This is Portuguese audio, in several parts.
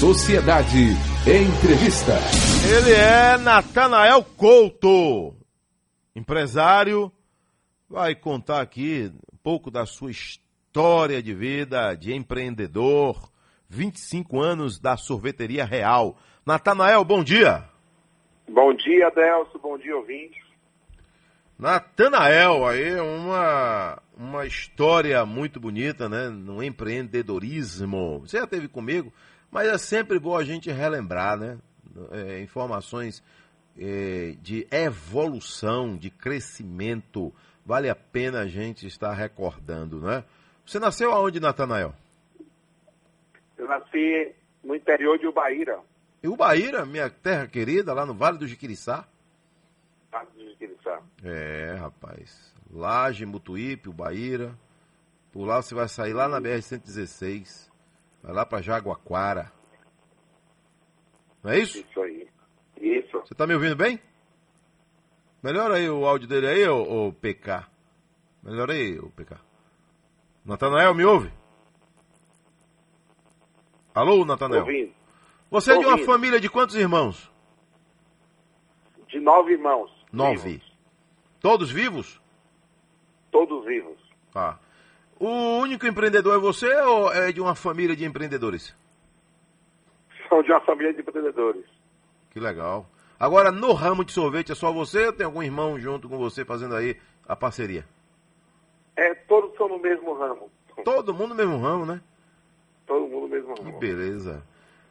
Sociedade Entrevista. Ele é Natanael Couto, empresário, vai contar aqui um pouco da sua história de vida de empreendedor, 25 anos da sorveteria real. Natanael, bom dia. Bom dia, Adelso, bom dia, ouvintes. Natanael, aí uma, uma história muito bonita, né? No empreendedorismo. Você já esteve comigo, mas é sempre bom a gente relembrar, né? É, informações é, de evolução, de crescimento. Vale a pena a gente estar recordando, né? Você nasceu aonde, Natanael? Eu nasci no interior de Ubaíra. E Ubaíra, minha terra querida, lá no Vale do Jiquiriçá? Vale do Jiquiriçá. É, rapaz. Laje, Mutuípe, Ubaíra. Por lá você vai sair lá na BR-116. Vai lá para Jaguaquara. Não é isso? Isso aí. Isso. Você tá me ouvindo bem? Melhora aí o áudio dele aí, ô, ô PK. Melhora aí, ô PK. Natanael, me ouve? Alô, Natanael? Ouvindo. Você é de uma família de quantos irmãos? De nove irmãos. Nove. Vivos. Todos vivos? Todos vivos. Tá. O único empreendedor é você ou é de uma família de empreendedores? São de uma família de empreendedores. Que legal. Agora, no ramo de sorvete, é só você ou tem algum irmão junto com você fazendo aí a parceria? É, todos são no mesmo ramo. Todo mundo no mesmo ramo, né? Todo mundo no mesmo Que ramo. beleza.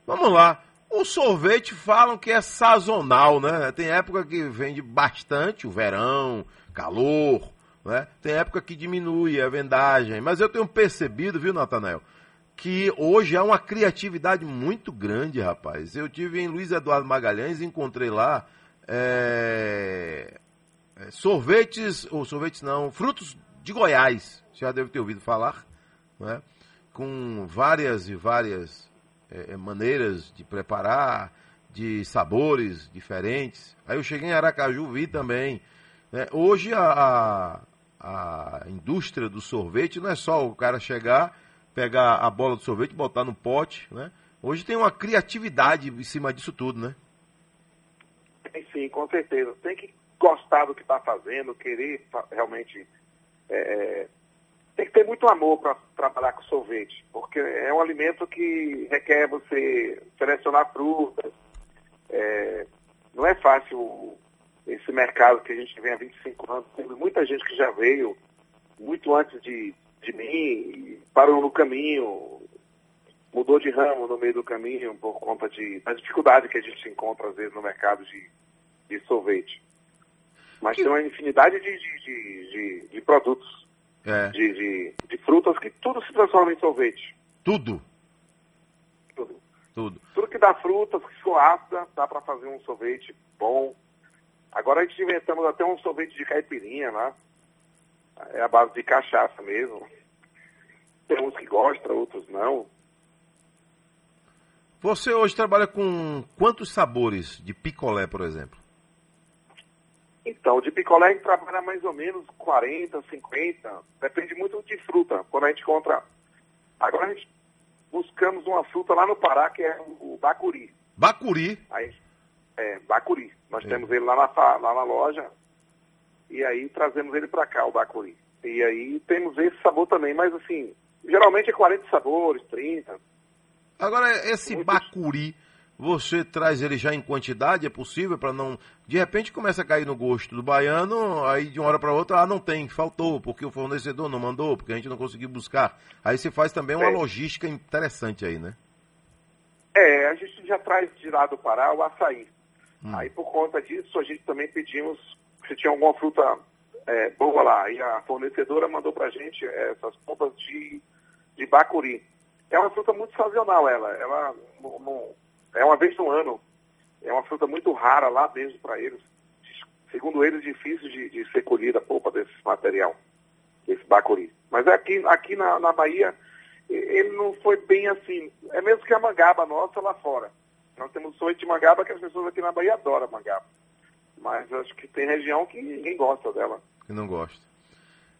Vamos lá. O sorvete falam que é sazonal, né? Tem época que vende bastante, o verão, calor, né? Tem época que diminui a vendagem. Mas eu tenho percebido, viu, Natanael, que hoje há uma criatividade muito grande, rapaz. Eu tive em Luiz Eduardo Magalhães encontrei lá é, é, sorvetes, ou sorvetes não, frutos de Goiás. Já deve ter ouvido falar, né? Com várias e várias é, é, maneiras de preparar, de sabores diferentes. Aí eu cheguei em Aracaju, vi também. né? Hoje a, a, indústria do sorvete não é só o cara chegar, pegar a bola do sorvete, botar no pote, né? Hoje tem uma criatividade em cima disso tudo, né? Tem sim, com certeza. Tem que gostar do que está fazendo, querer realmente. é, tem que ter muito amor para trabalhar com sorvete, porque é um alimento que requer você selecionar frutas. É, não é fácil esse mercado que a gente vem há 25 anos. Tem muita gente que já veio muito antes de, de mim, parou no caminho, mudou de ramo no meio do caminho por conta de, da dificuldade que a gente encontra às vezes no mercado de, de sorvete. Mas Que- tem uma infinidade de, de, de, de- produtos, É, de, de, frutas que tudo se transforma em sorvete. tudo, Tudo. tudo. Tudo que dá frutas, que for ácida, dá para fazer um sorvete bom. Agora a gente inventamos até um sorvete de caipirinha, né? É a base de cachaça mesmo. Tem uns que gostam, outros não. Você hoje trabalha com quantos sabores de picolé, por exemplo? Então, de picolé a gente trabalha mais ou menos 40, 50, depende muito de fruta. Quando a gente encontra. Agora a gente buscamos uma fruta lá no Pará, que é o o bacuri. Bacuri. Aí, é, bacuri. Nós É. temos ele lá na, lá na loja e aí trazemos ele para cá, o bacuri. E aí temos esse sabor também, mas assim, geralmente é 40 sabores, 30. Agora, esse Muitos. bacuri, você traz ele já em quantidade? É possível para não. De repente começa a cair no gosto do baiano, aí de uma hora para outra, ah, não tem, faltou, porque o fornecedor não mandou, porque a gente não conseguiu buscar. Aí você faz também uma É. logística interessante aí, né? É, a gente já traz de lá do Pará o açaí. Hum. Aí por conta disso a gente também pedimos se tinha alguma fruta é, boa lá. E a fornecedora mandou pra gente é, essas polpas de, de bacuri. É uma fruta muito sazonal ela. Ela não- não- é uma vez no ano. É uma fruta muito rara lá mesmo para eles. Segundo eles, difícil de, de ser colhida a polpa desse material, desse bacuri. Mas aqui, aqui na, na Bahia, ele não foi bem assim. É mesmo que a mangaba nossa lá fora. Nós temos sorvete de mangaba que as pessoas aqui na Bahia adoram mangaba. Mas acho que tem região que ninguém gosta dela. Que não gosta.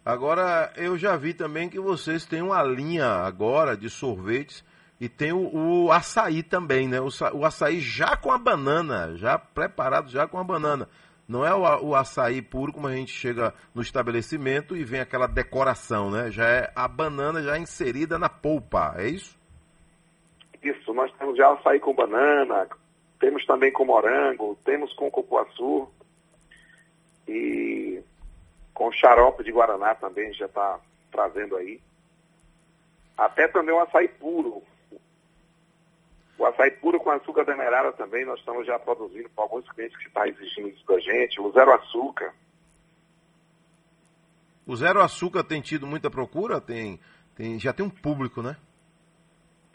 Agora, eu já vi também que vocês têm uma linha agora de sorvetes E tem o, o açaí também, né? O, o, açaí já com a banana, já preparado já com a banana. Não é o, o açaí puro como a gente chega no estabelecimento e vem aquela decoração, né? Já é a banana já inserida na polpa, é isso? Isso, nós temos já açaí com banana, temos também com morango, temos com cupuaçu e com xarope de Guaraná também já está trazendo aí. Até também o açaí puro, o açaí puro com açúcar demerara também, nós estamos já produzindo para alguns clientes que estão exigindo isso da gente. O zero açúcar. O zero açúcar tem tido muita procura? Tem, tem, já tem um público, né?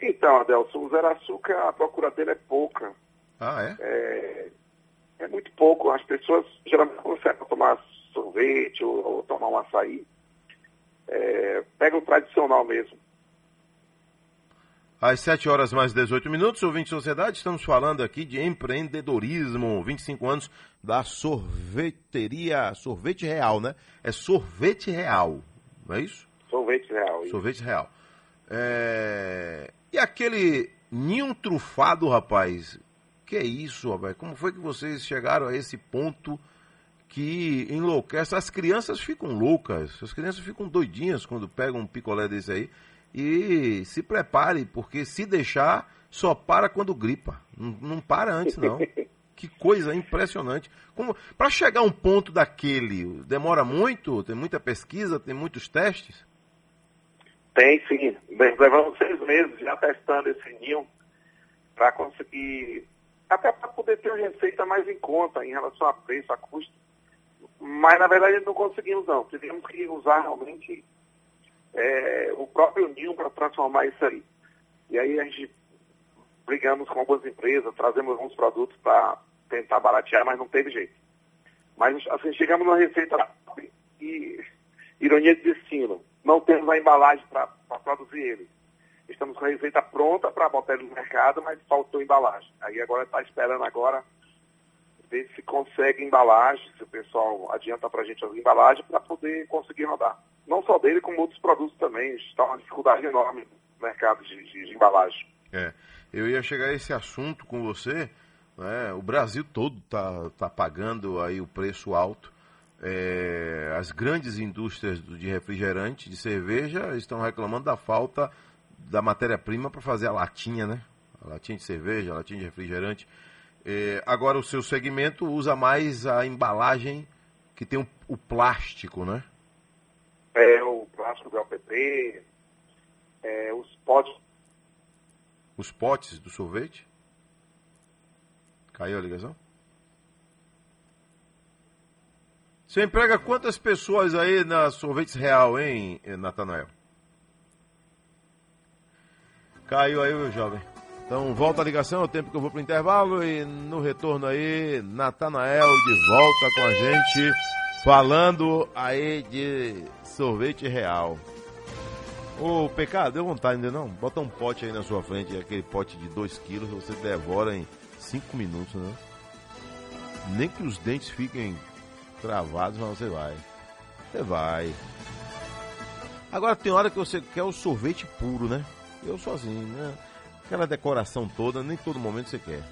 Então, Adelson, o zero açúcar, a procura dele é pouca. Ah, é? É, é muito pouco. As pessoas geralmente conseguem tomar sorvete ou, ou tomar um açaí. É, pega o tradicional mesmo. Às 7 horas mais 18 minutos, ouvinte Sociedade, estamos falando aqui de empreendedorismo, 25 anos da sorveteria, sorvete real, né? É sorvete real, não é isso? Sorvete real. Isso. Sorvete real. É... E aquele ninho trufado, rapaz? Que é isso, rapaz? Como foi que vocês chegaram a esse ponto que enlouquece? As crianças ficam loucas, as crianças ficam doidinhas quando pegam um picolé desse aí. E se prepare, porque se deixar, só para quando gripa. Não, não para antes, não. que coisa impressionante. Para chegar a um ponto daquele, demora muito? Tem muita pesquisa, tem muitos testes? Tem sim. Levamos seis meses já testando esse ninho para conseguir. Até para poder ter uma receita mais em conta em relação a preço, a custo. Mas na verdade não conseguimos não. Tivemos que usar realmente é, o próprio ninho para transformar isso aí. E aí a gente brigamos com algumas empresas, trazemos alguns produtos para tentar baratear, mas não teve jeito. Mas assim, chegamos numa receita e ironia de destino, não temos a embalagem para produzir ele. Estamos com a receita pronta para botar ele no mercado, mas faltou embalagem. Aí agora está esperando agora ver se consegue embalagem, se o pessoal adianta para a gente as embalagens para poder conseguir rodar não só dele, como outros produtos também. Está uma dificuldade enorme no mercado de, de, de embalagem. É, eu ia chegar a esse assunto com você. Né? O Brasil todo está tá pagando aí o preço alto. É, as grandes indústrias de refrigerante, de cerveja, estão reclamando da falta da matéria-prima para fazer a latinha, né? A latinha de cerveja, a latinha de refrigerante. É, agora o seu segmento usa mais a embalagem que tem o, o plástico, né? é, o plástico do LPP, é, os potes. Os potes do sorvete? Caiu a ligação? Você emprega quantas pessoas aí na Sorvetes Real, hein, Natanael? Caiu aí, meu jovem. Então volta a ligação, é o tempo que eu vou pro intervalo e no retorno aí, Natanael de volta com a gente, falando aí de sorvete real. Ô, PK, deu vontade ainda não? Bota um pote aí na sua frente, aquele pote de 2 quilos, você devora em 5 minutos, né? Nem que os dentes fiquem travados, mas você vai. Você vai. Agora tem hora que você quer o sorvete puro, né? Eu sozinho, né? Aquela decoração toda, nem todo momento você quer.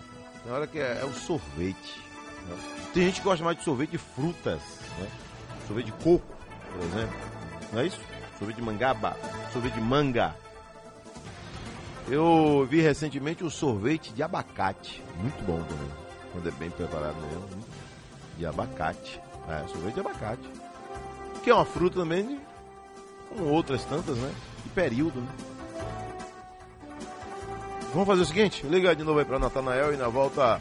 Tem hora que é, é o sorvete. Né? Tem gente que gosta mais de sorvete de frutas, né? Sorvete de coco, por exemplo não é isso? Sorvete de mangaba, sorvete de manga. Eu vi recentemente o sorvete de abacate, muito bom também, quando é bem preparado mesmo, de abacate. É, sorvete de abacate. Que é uma fruta também, como outras tantas, né? De período, né? Vamos fazer o seguinte, liga de novo aí para Natanael e na volta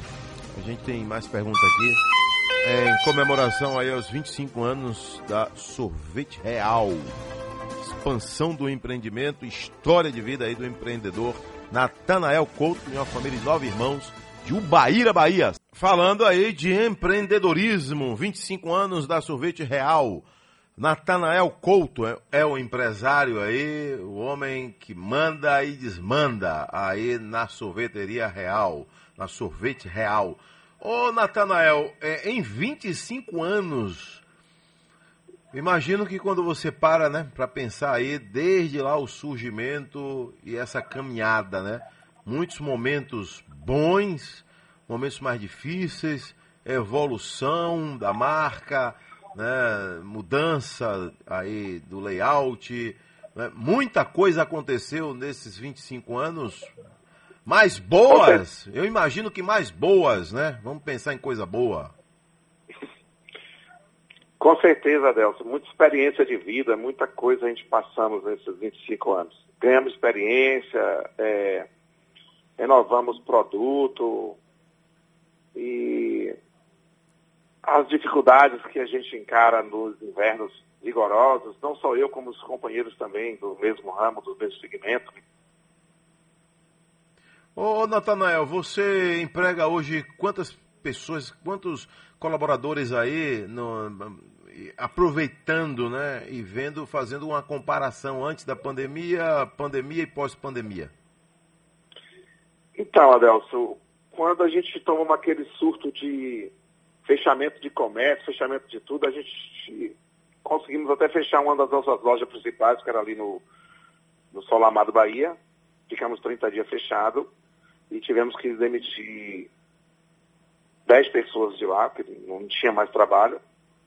a gente tem mais perguntas aqui em comemoração aí aos 25 anos da Sorvete Real. Expansão do empreendimento, história de vida aí do empreendedor Natanael Couto e uma família de nove irmãos de Ubaíra, Bahia. Falando aí de empreendedorismo, 25 anos da Sorvete Real. Natanael Couto é, é o empresário aí, o homem que manda e desmanda aí na sorveteria real, na sorvete real. Ô, Natanael, é, em 25 anos, Imagino que quando você para, né, para pensar aí desde lá o surgimento e essa caminhada, né, muitos momentos bons, momentos mais difíceis, evolução da marca, né, mudança aí do layout, né, muita coisa aconteceu nesses 25 anos, mais boas, eu imagino que mais boas, né? Vamos pensar em coisa boa. Com certeza, Adelson. Muita experiência de vida, muita coisa a gente passamos nesses 25 anos. Ganhamos experiência, é, renovamos produto e as dificuldades que a gente encara nos invernos rigorosos, não só eu, como os companheiros também do mesmo ramo, do mesmo segmento. Ô, Natanael, você emprega hoje quantas pessoas, quantos colaboradores aí no, aproveitando, né, e vendo, fazendo uma comparação antes da pandemia, pandemia e pós-pandemia? Então, Adelso, quando a gente toma aquele surto de fechamento de comércio, fechamento de tudo, a gente conseguimos até fechar uma das nossas lojas principais, que era ali no, no Sol Amado Bahia. Ficamos 30 dias fechado e tivemos que demitir 10 pessoas de lá, porque não tinha mais trabalho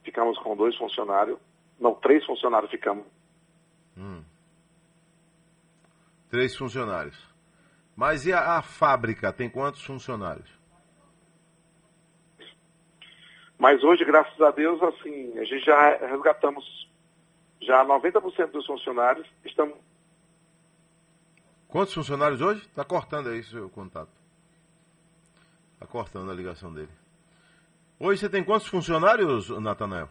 ficamos com dois funcionários. Não, três funcionários ficamos. Hum. Três funcionários. Mas e a, a, fábrica tem quantos funcionários? Mas hoje, graças a Deus, assim, a gente já resgatamos já 90% dos funcionários. Estamos. Quantos funcionários hoje? Está cortando aí seu contato. Está cortando a ligação dele. Hoje você tem quantos funcionários, Natanael?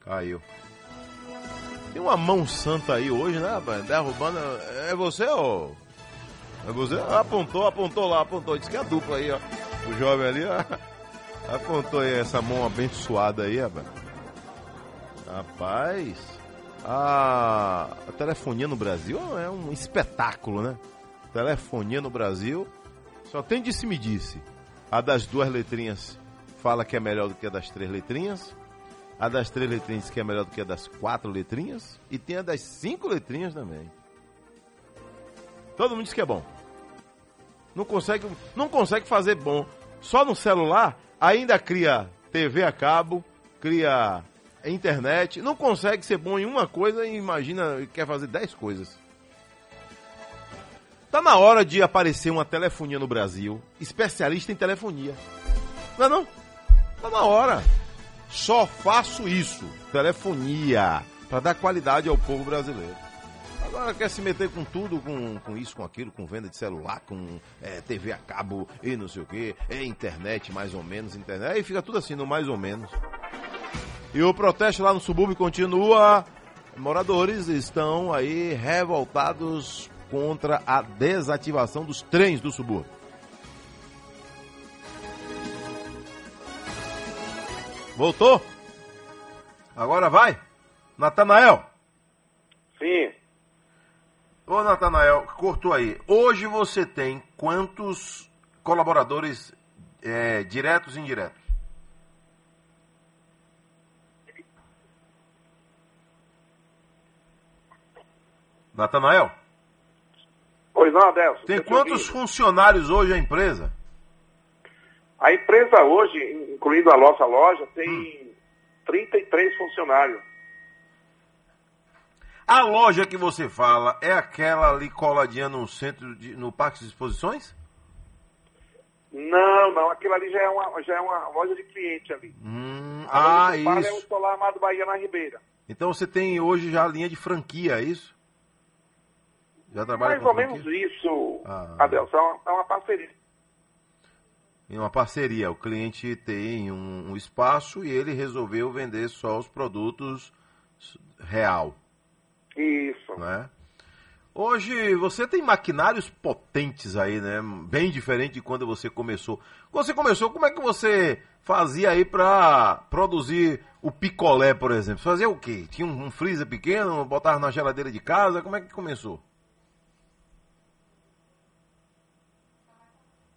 Caiu. Tem uma mão santa aí hoje, né, rapaz? Derrubando. É você ou. É você? Apontou, apontou lá, apontou. Diz que é a dupla aí, ó. O jovem ali, ó. Apontou aí essa mão abençoada aí, rapaz. Rapaz. A, a telefonia no Brasil é um espetáculo, né? Telefonia no Brasil só tem disse-me-disse. -disse. A das duas letrinhas fala que é melhor do que a das três letrinhas. A das três letrinhas que é melhor do que a das quatro letrinhas. E tem a das cinco letrinhas também. Todo mundo diz que é bom. Não consegue, não consegue fazer bom. Só no celular ainda cria TV a cabo, cria internet. Não consegue ser bom em uma coisa e imagina quer fazer dez coisas. Tá na hora de aparecer uma telefonia no Brasil, especialista em telefonia. Não é não? Tá na hora. Só faço isso, telefonia, para dar qualidade ao povo brasileiro. Agora quer se meter com tudo, com, com isso, com aquilo, com venda de celular, com é, TV a cabo e não sei o que, é internet mais ou menos, internet, aí fica tudo assim, no mais ou menos. E o protesto lá no subúrbio continua. Moradores estão aí revoltados contra a desativação dos trens do subúrbio. Voltou? Agora vai? Natanael? Sim. Ô Natanael, cortou aí. Hoje você tem quantos colaboradores é, diretos e indiretos? Natanael? Pois não, Adelson. Tem quantos funcionários hoje a empresa? A empresa hoje, incluindo a nossa loja, tem hum. 33 funcionários. A loja que você fala é aquela ali coladinha no centro, de, no Parque de Exposições? Não, não. Aquilo ali já é uma, já é uma loja de cliente ali. Hum, ah, isso. é o Solar Amado Bahia na Ribeira. Então você tem hoje já a linha de franquia, é isso? Já trabalha Mais ou menos isso, ah. Adelson, é uma, é uma parceria. Em uma parceria, o cliente tem um, um, espaço e ele resolveu vender só os produtos real. Isso. Né? Hoje você tem maquinários potentes aí, né? Bem diferente de quando você começou. Quando você começou, como é que você fazia aí para produzir o picolé, por exemplo? Fazia o quê? Tinha um, um freezer pequeno, botava na geladeira de casa? Como é que começou?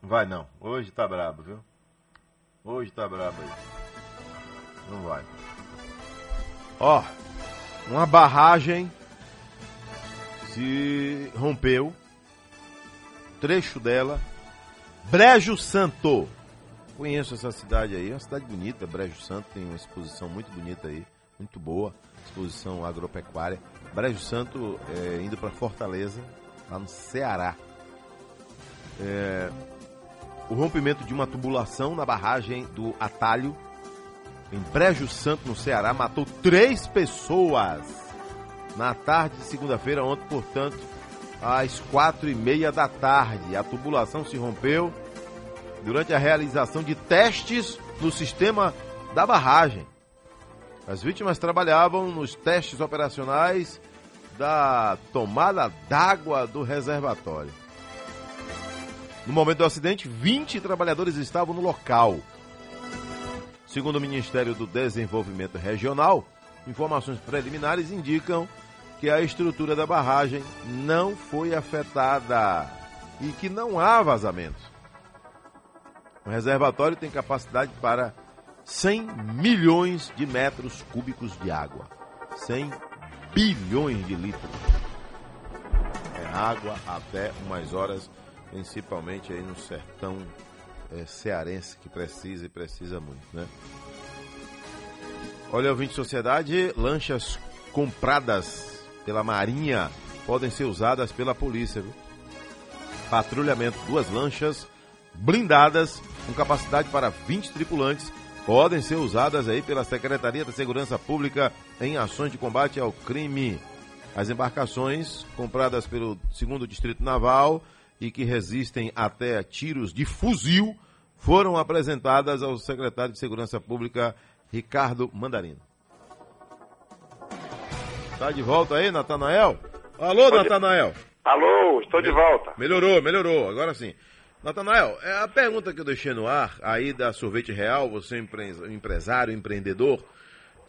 Vai não. Hoje tá brabo, viu? Hoje tá brabo aí. Não vai. Ó, uma barragem se rompeu, trecho dela, Brejo Santo. Conheço essa cidade aí, é uma cidade bonita, Brejo Santo tem uma exposição muito bonita aí, muito boa, exposição agropecuária. Brejo Santo é, indo para Fortaleza, lá no Ceará. É, o rompimento de uma tubulação na barragem do Atalho, em Brejo Santo, no Ceará, matou três pessoas na tarde de segunda-feira, ontem, portanto, às quatro e meia da tarde. A tubulação se rompeu durante a realização de testes no sistema da barragem. As vítimas trabalhavam nos testes operacionais da tomada d'água do reservatório. No momento do acidente, 20 trabalhadores estavam no local. Segundo o Ministério do Desenvolvimento Regional, informações preliminares indicam que a estrutura da barragem não foi afetada e que não há vazamentos. O reservatório tem capacidade para 100 milhões de metros cúbicos de água. 100 bilhões de litros. É água até umas horas, principalmente aí no sertão é, cearense, que precisa e precisa muito, né? Olha, ouvinte sociedade, lanchas compradas pela Marinha podem ser usadas pela polícia, viu? Patrulhamento, duas lanchas blindadas com capacidade para 20 tripulantes podem ser usadas aí pela Secretaria da Segurança Pública em ações de combate ao crime. As embarcações compradas pelo segundo Distrito Naval e que resistem até tiros de fuzil foram apresentadas ao secretário de Segurança Pública Ricardo Mandarino. Tá de volta aí, Natanael? Alô, Pode... Natanael? Alô, estou de volta. Melhorou, melhorou, agora sim. Natanael, é a pergunta que eu deixei no ar, aí da Sorvete Real, você é empresário, empreendedor,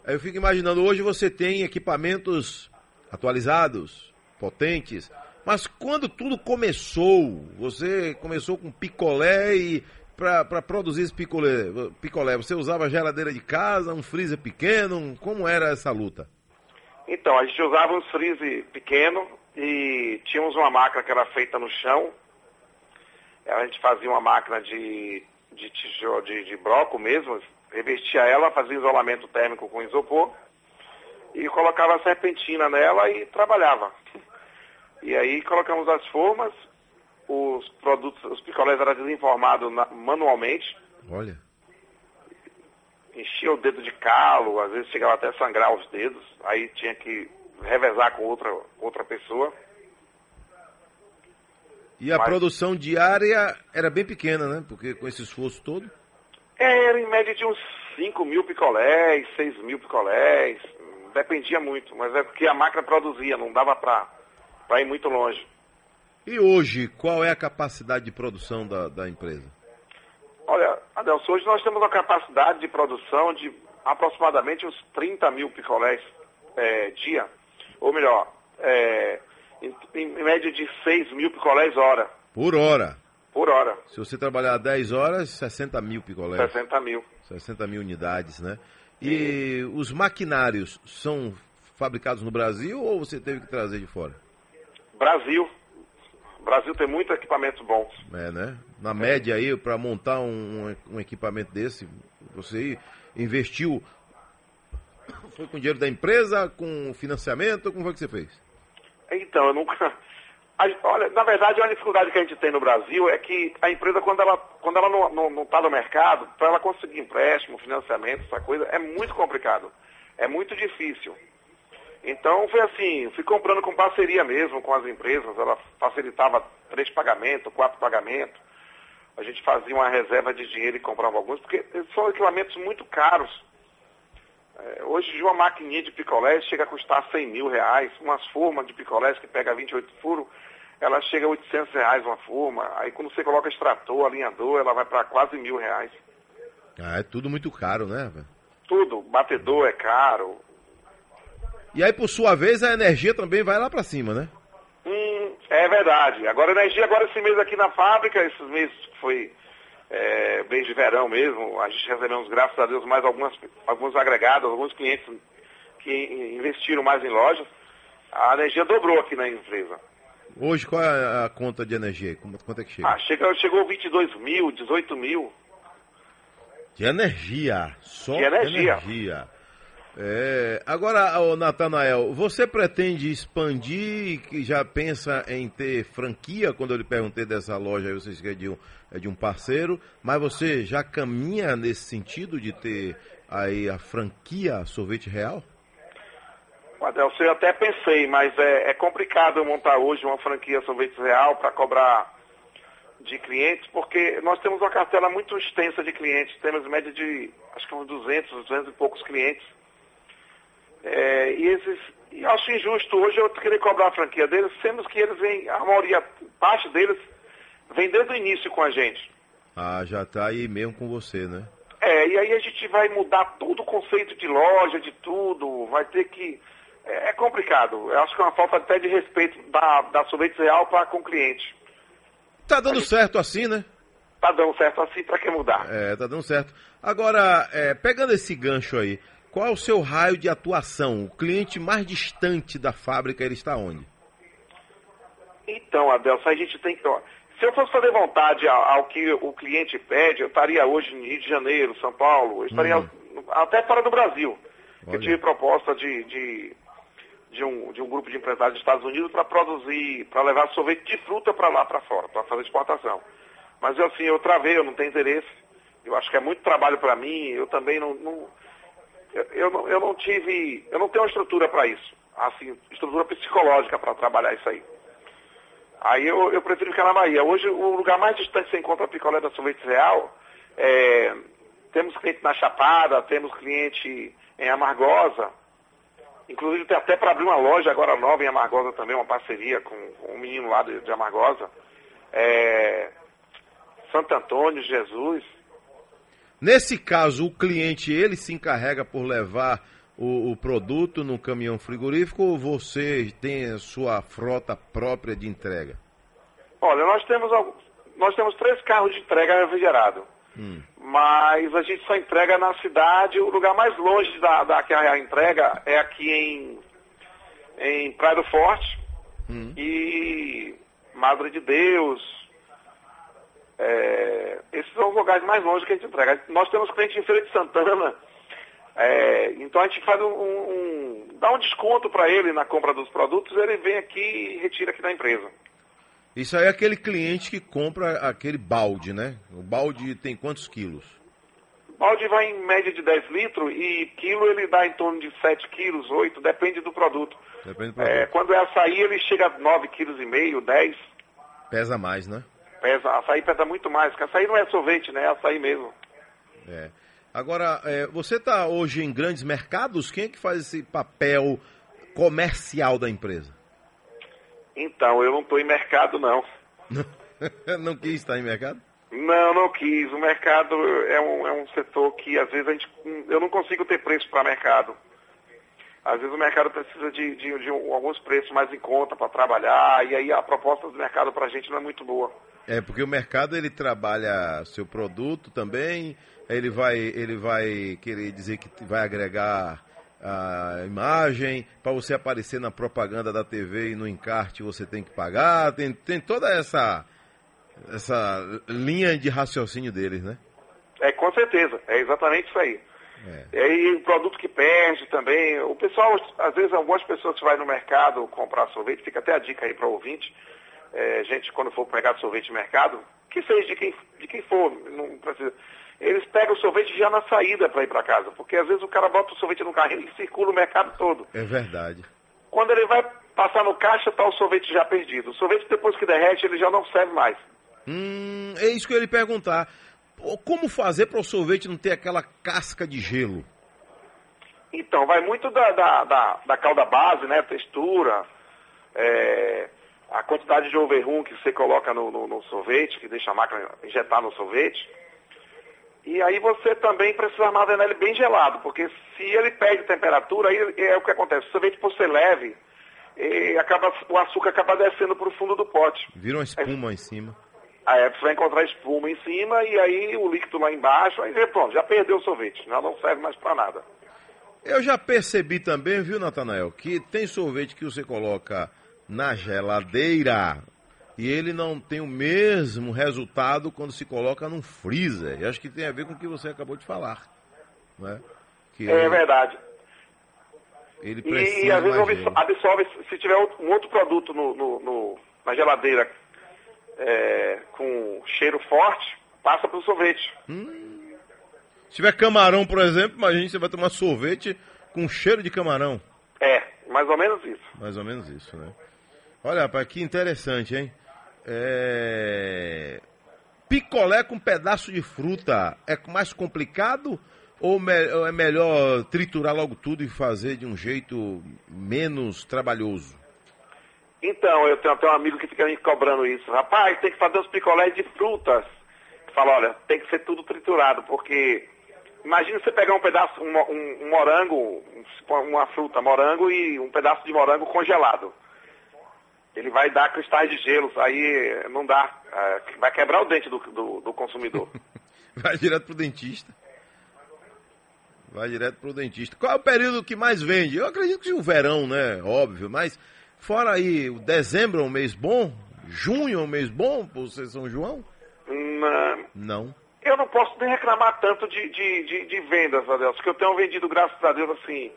eu fico imaginando, hoje você tem equipamentos atualizados, potentes, mas quando tudo começou, você começou com picolé e para produzir esse picolé, picolé, você usava geladeira de casa, um freezer pequeno, como era essa luta? Então, a gente usava um freezer pequeno e tínhamos uma máquina que era feita no chão. A gente fazia uma máquina de, de tijolo, de, de broco mesmo, revestia ela, fazia isolamento térmico com isopor e colocava serpentina nela e trabalhava. E aí colocamos as formas, os produtos, os picolés eram desenformados manualmente. Olha enchia o dedo de calo, às vezes chegava até a sangrar os dedos, aí tinha que revezar com outra, outra pessoa. E a Mas, produção diária era bem pequena, né? Porque com esse esforço todo? É, era em média de uns 5 mil picolés, 6 mil picolés, dependia muito, mas é porque a máquina produzia, não dava para ir muito longe. E hoje, qual é a capacidade de produção da, da empresa? Olha, Adelson, hoje nós temos uma capacidade de produção de aproximadamente uns 30 mil picolés é, dia, ou melhor, é, em, em, média de 6 mil picolés hora. Por hora? Por hora. Se você trabalhar 10 horas, 60 mil picolés. 60 mil. 60 mil unidades, né? E, e os maquinários são fabricados no Brasil ou você teve que trazer de fora? Brasil. O Brasil tem muitos equipamentos bons. É, né? Na média aí, para montar um, um, equipamento desse, você investiu. Foi com dinheiro da empresa, com financiamento? Como foi que você fez? Então, eu nunca. Olha, na verdade, a dificuldade que a gente tem no Brasil é que a empresa, quando ela, quando ela não está no mercado, para ela conseguir empréstimo, financiamento, essa coisa, é muito complicado. É muito difícil. Então foi assim, fui comprando com parceria mesmo com as empresas, ela facilitava três pagamentos, quatro pagamentos. A gente fazia uma reserva de dinheiro e comprava alguns, porque são equipamentos muito caros. É, hoje uma maquininha de picolé chega a custar 100 mil reais, umas formas de picolés que pega 28 furos, ela chega a 800 reais uma forma. Aí quando você coloca extrator, alinhador, ela vai para quase mil reais. Ah, é tudo muito caro, né? Tudo, batedor é caro, e aí, por sua vez, a energia também vai lá para cima, né? Hum, é verdade. Agora, a energia, agora esse mês aqui na fábrica, esses meses foi é, mês de verão mesmo, a gente recebemos, graças a Deus, mais algumas, alguns agregados, alguns clientes que investiram mais em lojas. A energia dobrou aqui na empresa. Hoje, qual é a conta de energia? Quanto é que chega? Ah, chega, chegou 22 mil, 18 mil. De energia, só de energia. energia. É, agora, ô, Natanael, você pretende expandir, que já pensa em ter franquia? Quando eu lhe perguntei dessa loja, aí você disse que é de, um, é de um parceiro, mas você já caminha nesse sentido de ter aí a franquia Sorvete Real? Adelson, eu até pensei, mas é, é complicado montar hoje uma franquia Sorvete Real para cobrar de clientes, porque nós temos uma cartela muito extensa de clientes, temos média de, acho que uns 200, 200 e poucos clientes. É, e esses, e acho injusto hoje eu querer cobrar a franquia deles, sendo que eles vêm, a maioria, parte deles, vem desde o início com a gente. Ah, já está aí mesmo com você, né? É, e aí a gente vai mudar todo o conceito de loja, de tudo, vai ter que... É, é complicado, eu acho que é uma falta até de respeito da, da Sorvete Real para com o cliente. Tá dando gente... certo assim, né? Tá dando certo assim, para que mudar? É, tá dando certo. Agora, é, pegando esse gancho aí, qual é o seu raio de atuação? O cliente mais distante da fábrica, ele está onde? Então, Adelson, a gente tem que... Se eu fosse fazer vontade ao, ao, que o cliente pede, eu estaria hoje em Rio de Janeiro, São Paulo, eu estaria hum. até fora do Brasil. Olha. Eu tive proposta de, de, de, um, de um grupo de empresários dos Estados Unidos para produzir, para levar sorvete de fruta para lá, para fora, para fazer exportação. Mas eu, assim, eu travei, eu não tenho interesse. Eu acho que é muito trabalho para mim, eu também não, não eu, não, eu não tive, eu não tenho uma estrutura para isso, assim, estrutura psicológica para trabalhar isso aí. Aí eu, eu prefiro ficar na Bahia. Hoje o lugar mais distante que você encontra a picolé da sorvete real, é, temos cliente na Chapada, temos cliente em Amargosa, inclusive tem até para abrir uma loja agora nova em Amargosa também, uma parceria com, com um menino lá de, de Amargosa. É, Santo Antônio, Jesus. Nesse caso, o cliente ele se encarrega por levar o, o, produto no caminhão frigorífico ou você tem a sua frota própria de entrega? Olha, nós temos, nós temos três carros de entrega refrigerado. Hum. Mas a gente só entrega na cidade, o lugar mais longe da, da que a entrega é aqui em, em Praia do Forte hum. e Madre de Deus, é, esses são os lugares mais longe que a gente entrega. Nós temos cliente em Feira de Santana, é, então a gente faz um, um dá um desconto para ele na compra dos produtos, ele vem aqui e retira aqui da empresa. Isso aí é aquele cliente que compra aquele balde, né? O balde tem quantos quilos? O balde vai em média de 10 litros e quilo ele dá em torno de 7 quilos, 8, depende do produto. Depende do produto. É, quando é açaí ele chega a 9 quilos e meio, 10. Pesa mais, né? Pesa, açaí pesa muito mais, porque açaí não é sorvete, né? É açaí mesmo. É. Agora, é, você está hoje em grandes mercados? Quem é que faz esse papel comercial da empresa? Então, eu não estou em mercado, não. não quis estar em mercado? Não, não quis. O mercado é um, é um setor que, às vezes, a gente, eu não consigo ter preço para mercado. Às vezes o mercado precisa de, de, de alguns preços mais em conta para trabalhar, e aí a proposta do mercado para a gente não é muito boa. É, porque o mercado ele trabalha seu produto também, ele vai, ele vai querer dizer que vai agregar a imagem, para você aparecer na propaganda da TV e no encarte você tem que pagar, tem, tem toda essa, essa linha de raciocínio deles, né? É, com certeza, é exatamente isso aí. É. E aí, o produto que perde também. O pessoal, às vezes, algumas pessoas que vai no mercado comprar sorvete, fica até a dica aí para o ouvinte, é, gente, quando for pegar sorvete no mercado, que seja de quem, de quem for, não precisa. Eles pegam o sorvete já na saída para ir para casa, porque às vezes o cara bota o sorvete no carrinho e circula o mercado todo. É verdade. Quando ele vai passar no caixa, está o sorvete já perdido. O sorvete, depois que derrete, ele já não serve mais. Hum, é isso que eu ia lhe perguntar. Como fazer para o sorvete não ter aquela casca de gelo? Então, vai muito da, da, da, da calda base, né? Textura, é, a quantidade de overrun que você coloca no, no, no, sorvete, que deixa a máquina injetar no sorvete. E aí você também precisa armazenar ele bem gelado, porque se ele perde temperatura, aí é o que acontece. O sorvete, por ser leve, acaba, o açúcar acaba descendo para o fundo do pote. Vira uma espuma é, em cima. Aí você vai encontrar espuma em cima e aí o líquido lá embaixo, aí pronto, já perdeu o sorvete, já não serve mais para nada. Eu já percebi também, viu, Natanael, que tem sorvete que você coloca na geladeira e ele não tem o mesmo resultado quando se coloca num freezer. E acho que tem a ver com o que você acabou de falar. Né? Que é ele, verdade. Ele e, e às vezes absorve, absorve, se tiver um outro produto no, no, no na geladeira é, com cheiro forte, passa para o sorvete. Hum. Se tiver camarão, por exemplo, imagine você vai tomar sorvete com cheiro de camarão. É, mais ou menos isso. Mais ou menos isso, né? Olha, rapaz, que interessante, hein? É... Picolé com pedaço de fruta é mais complicado ou, é melhor triturar logo tudo e fazer de um jeito menos trabalhoso? Então, eu tenho até um amigo que fica me cobrando isso. Rapaz, tem que fazer os picolés de frutas. Fala, olha, tem que ser tudo triturado, porque Imagina você pegar um pedaço, um, um, um morango, uma fruta, morango e um pedaço de morango congelado. Ele vai dar cristais de gelo, aí não dá, é, vai quebrar o dente do, do, do consumidor. vai direto pro dentista. Vai direto pro dentista. Qual é o período que mais vende? Eu acredito que o verão, né? Óbvio, mas fora aí, o dezembro é um mês bom? Junho é um mês bom por ser São João? Não. Não eu não posso nem reclamar tanto de, de, de, de vendas, Adelson, que eu tenho vendido, graças a Deus, assim.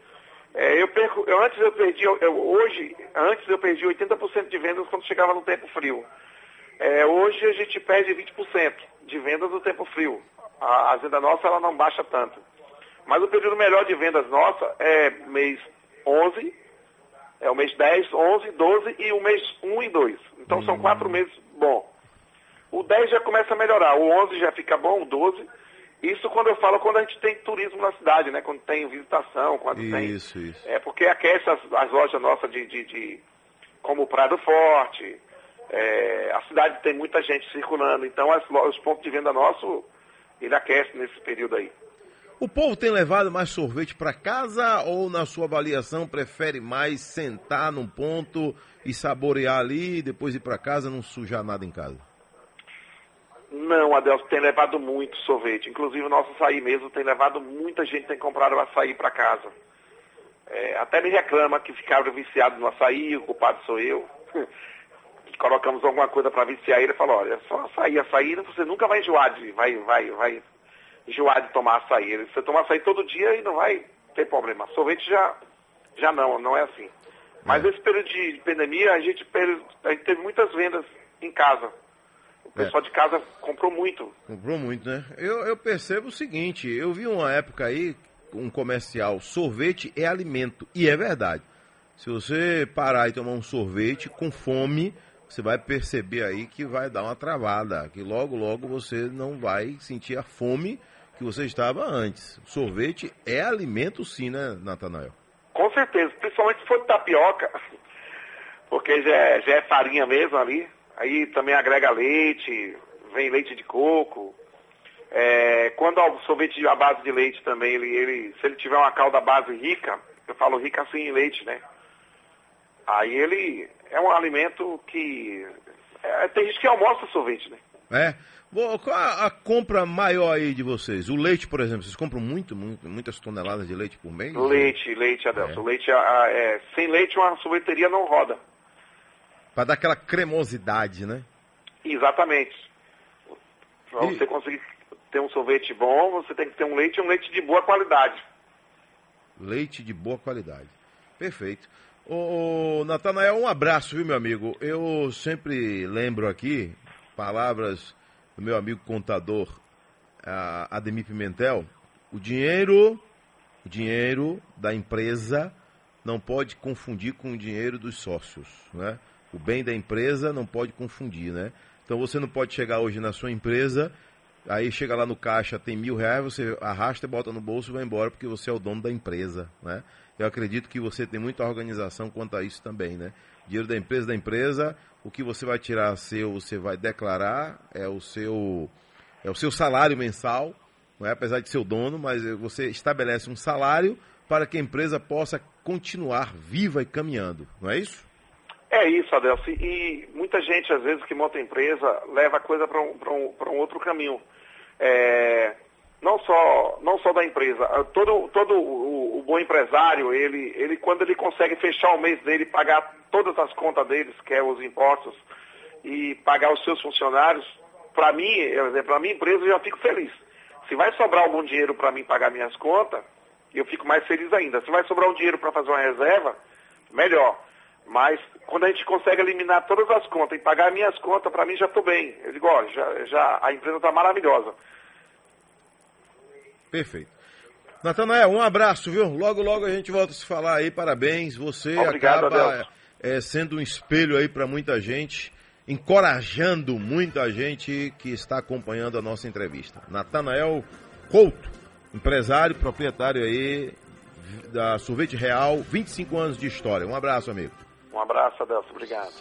É, eu perco, eu, antes eu perdi, eu, hoje, antes eu perdi 80% de vendas quando chegava no tempo frio. É, hoje a gente perde 20% de vendas no tempo frio. A, a venda nossa ela não baixa tanto. Mas o período melhor de vendas nossa é mês 11, é o mês 10, 11, 12 e o mês 1 e 2. Então são hum. quatro meses bom. O 10 já começa a melhorar, o 11 já fica bom, o 12. Isso quando eu falo quando a gente tem turismo na cidade, né? Quando tem visitação, quando isso, tem. Isso, isso. É porque aquece as, as lojas nossas de, de, de, como Prado Forte. É, a cidade tem muita gente circulando, então as, os pontos de venda nosso ele aquece nesse período aí. O povo tem levado mais sorvete para casa ou, na sua avaliação, prefere mais sentar num ponto e saborear ali e depois ir para casa não sujar nada em casa? Não, Adelso, tem levado muito sorvete. Inclusive o nosso açaí mesmo tem levado muita gente tem comprado o açaí para casa. É, até me reclama que ficaram viciados no açaí, o culpado sou eu. Colocamos alguma coisa para viciar ele e falou, olha, só açaí, açaí você nunca vai enjoar de, vai, vai, vai enjoar de tomar açaí. Você toma açaí todo dia e não vai ter problema. Sorvete já, já não, não é assim. Mas é. nesse período de pandemia a gente, a gente teve muitas vendas em casa. O pessoal é. de casa comprou muito. Comprou muito, né? Eu, eu percebo o seguinte, eu vi uma época aí, um comercial, sorvete é alimento. E é verdade. Se você parar e tomar um sorvete com fome, você vai perceber aí que vai dar uma travada, que logo, logo você não vai sentir a fome que você estava antes. Sorvete é alimento sim, né, Natanael? Com certeza, principalmente se for tapioca, porque já é, já é farinha mesmo ali. Aí também agrega leite, vem leite de coco. É, quando o sorvete à base de leite também, ele, ele, se ele tiver uma calda base rica, eu falo rica assim em leite, né? Aí ele é um alimento que. É, tem gente que almoça sorvete, né? É. Qual a, a, compra maior aí de vocês? O leite, por exemplo, vocês compram muito, muito muitas toneladas de leite por mês? Leite, leite, Adelson. É. Leite, é, sem leite uma sorveteria não roda. Para dar aquela cremosidade, né? Exatamente. Para e... você conseguir ter um sorvete bom, você tem que ter um leite e um leite de boa qualidade. Leite de boa qualidade. Perfeito. Ô, Natanael, um abraço, viu, meu amigo? Eu sempre lembro aqui palavras do meu amigo contador Ademir Pimentel. O dinheiro, o dinheiro da empresa não pode confundir com o dinheiro dos sócios, né? O bem da empresa não pode confundir, né? Então você não pode chegar hoje na sua empresa, aí chega lá no caixa, tem mil reais, você arrasta, bota no bolso e vai embora porque você é o dono da empresa, né? Eu acredito que você tem muita organização quanto a isso também, né? Dinheiro da empresa da empresa, o que você vai tirar seu, você vai declarar, é o seu é o seu salário mensal, não é? apesar de ser o dono, mas você estabelece um salário para que a empresa possa continuar viva e caminhando, não é isso? É isso, Adelso. E muita gente, às vezes, que monta empresa, leva a coisa para um, um, um outro caminho. É, não, só, não só da empresa. Todo, todo o, o, bom empresário, ele, ele, quando ele consegue fechar o mês dele, pagar todas as contas deles, que é os impostos, e pagar os seus funcionários, para mim, para a minha empresa, eu já fico feliz. Se vai sobrar algum dinheiro para mim pagar minhas contas, eu fico mais feliz ainda. Se vai sobrar um dinheiro para fazer uma reserva, melhor. Mas quando a gente consegue eliminar todas as contas e pagar minhas contas, para mim já estou bem. Eu digo, ó, já, já, a empresa está maravilhosa. Perfeito. Natanael, um abraço, viu? Logo, logo a gente volta a se falar aí. Parabéns. Você Obrigado, acaba é, sendo um espelho aí para muita gente, encorajando muita gente que está acompanhando a nossa entrevista. Natanael Couto, empresário, proprietário aí da Sorvete Real, 25 anos de história. Um abraço, amigo. Um abraço, Adelso. Obrigado.